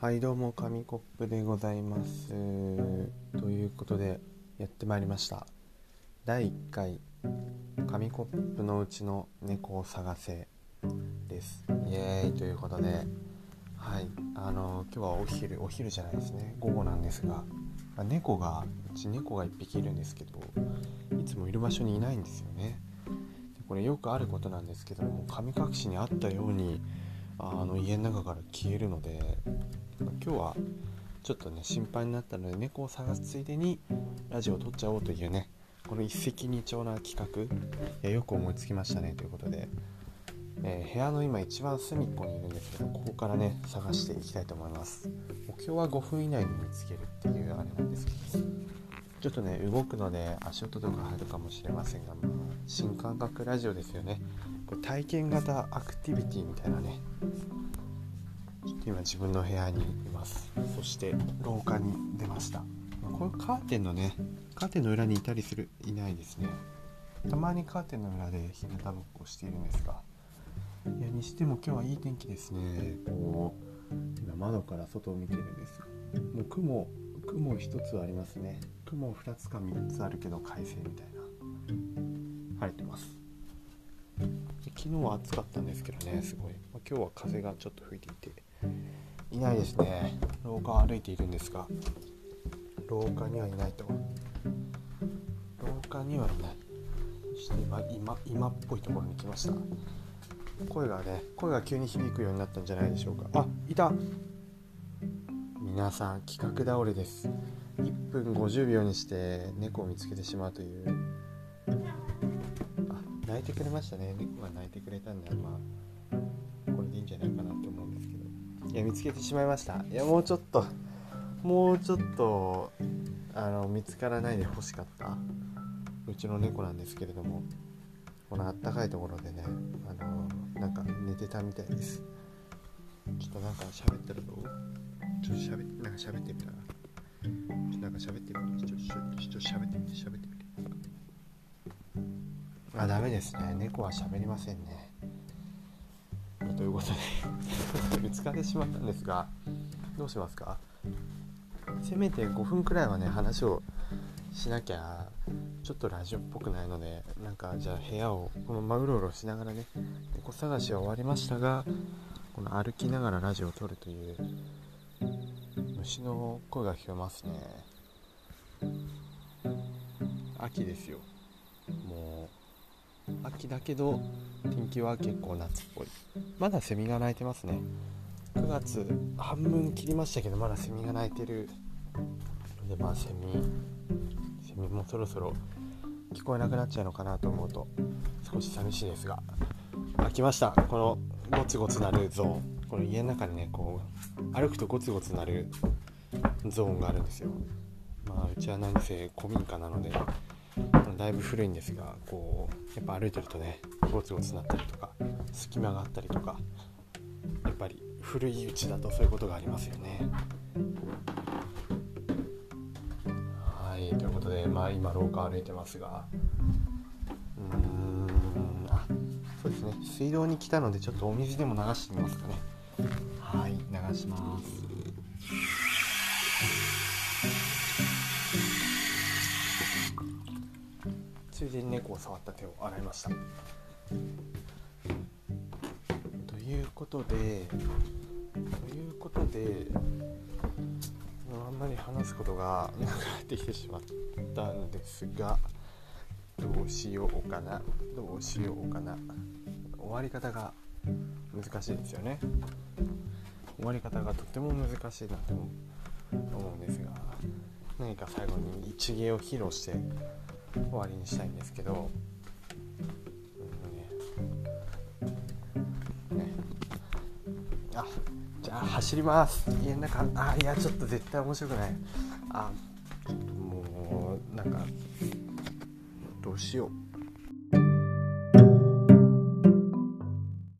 はいどうも紙コップでございます。ということでやってまいりました。第1回紙コップのうちの猫を探せです。イエーイということではいあの今日はお昼お昼じゃないですね。午後なんですが猫がうち猫が1匹いるんですけどいつもいる場所にいないんですよね。これよくあることなんですけども神隠しにあったようにあの家の中から消えるので今日はちょっとね心配になったので猫を探すついでにラジオを撮っちゃおうというねこの一石二鳥な企画いよく思いつきましたねということで、えー、部屋の今一番隅っこにいるんですけどここからね探していきたいと思います。目標は5分以内に見つけるっていうあれなんですけどちょっとね動くので足音とか入るかもしれませんが、まあ、新感覚ラジオですよね。これ体験型アクティビティみたいなね今自分の部屋にいます。そして廊下に出ました。これカーテンのねカーテンの裏にいたりするいないですね。たまにカーテンの裏で日向ぼっこしているんですが。いやにしても今日はいい天気ですね。こう今窓から外を見てるんです。もう雲雲1つありますね。雲2つか3つあるけど快晴みたいな。晴れてます。昨日は暑かったんですけどねすごい、まあ、今日は風がちょっと吹いていて。いないですね。廊下を歩いているんですが。廊下にはいないと。廊下にはいないそして今今今っぽいところに来ました。声がね声が急に響くようになったんじゃないでしょうか。あいた。皆さん企画倒れです。1分50秒にして猫を見つけてしまうという。あ泣いてくれましたね。猫が泣いてくれたんでまあこれでいいんじゃないかなと思うんでいや見つけてしまいました。いやもうちょっともうちょっとあの見つからないで欲しかった。うちの猫なんですけれどもこのあったかいところでねあのなんか寝てたみたいです。ちょっとなんか喋ってるとちょっと喋ってなんか喋ってみたら。ちょっとなんか喋ってみて。ちょっとちょっと喋ってみて。喋ってみて。あダメですね。猫は喋りませんね。ということで。見つかってしまったんですがどうしますか？せめて5分くらいはね話をしなきゃちょっとラジオっぽくないのでなんかじゃあ部屋をこのままうろうろしながらね猫探しは終わりましたがこの歩きながらラジオを撮るという虫の声が聞こえますね。秋ですよ。もう秋だけど天気は結構夏っぽい。まだセミが鳴いてますね。9月半分切りましたけどまだセミが鳴いてるのでまあセミセミもそろそろ聞こえなくなっちゃうのかなと思うと少し寂しいですがあ来ました。このゴツゴツなるゾーン。この家の中にねこう歩くとゴツゴツなるゾーンがあるんですよ。まあうちは何せ古民家なのでだいぶ古いんですがこうやっぱ歩いてるとねゴツゴツなったりとか隙間があったりとかやっぱり古いうちだとそういうことがありますよね。はいということでまあ今廊下歩いてますが。うーんあそうですね。水道に来たのでちょっとお水でも流してみますかね。はい流します。ついでに猫を触った手を洗いました。いうことでということであんまり話すことがなくなってきてしまったんですがどうしようかなどうしようかな。終わり方が難しいですよね。終わり方がとても難しいなと思うんですが何か最後に一芸を披露して終わりにしたいんですけど、あ走ります。家の中あいやちょっと絶対面白くない。あもうなんかどうしよう。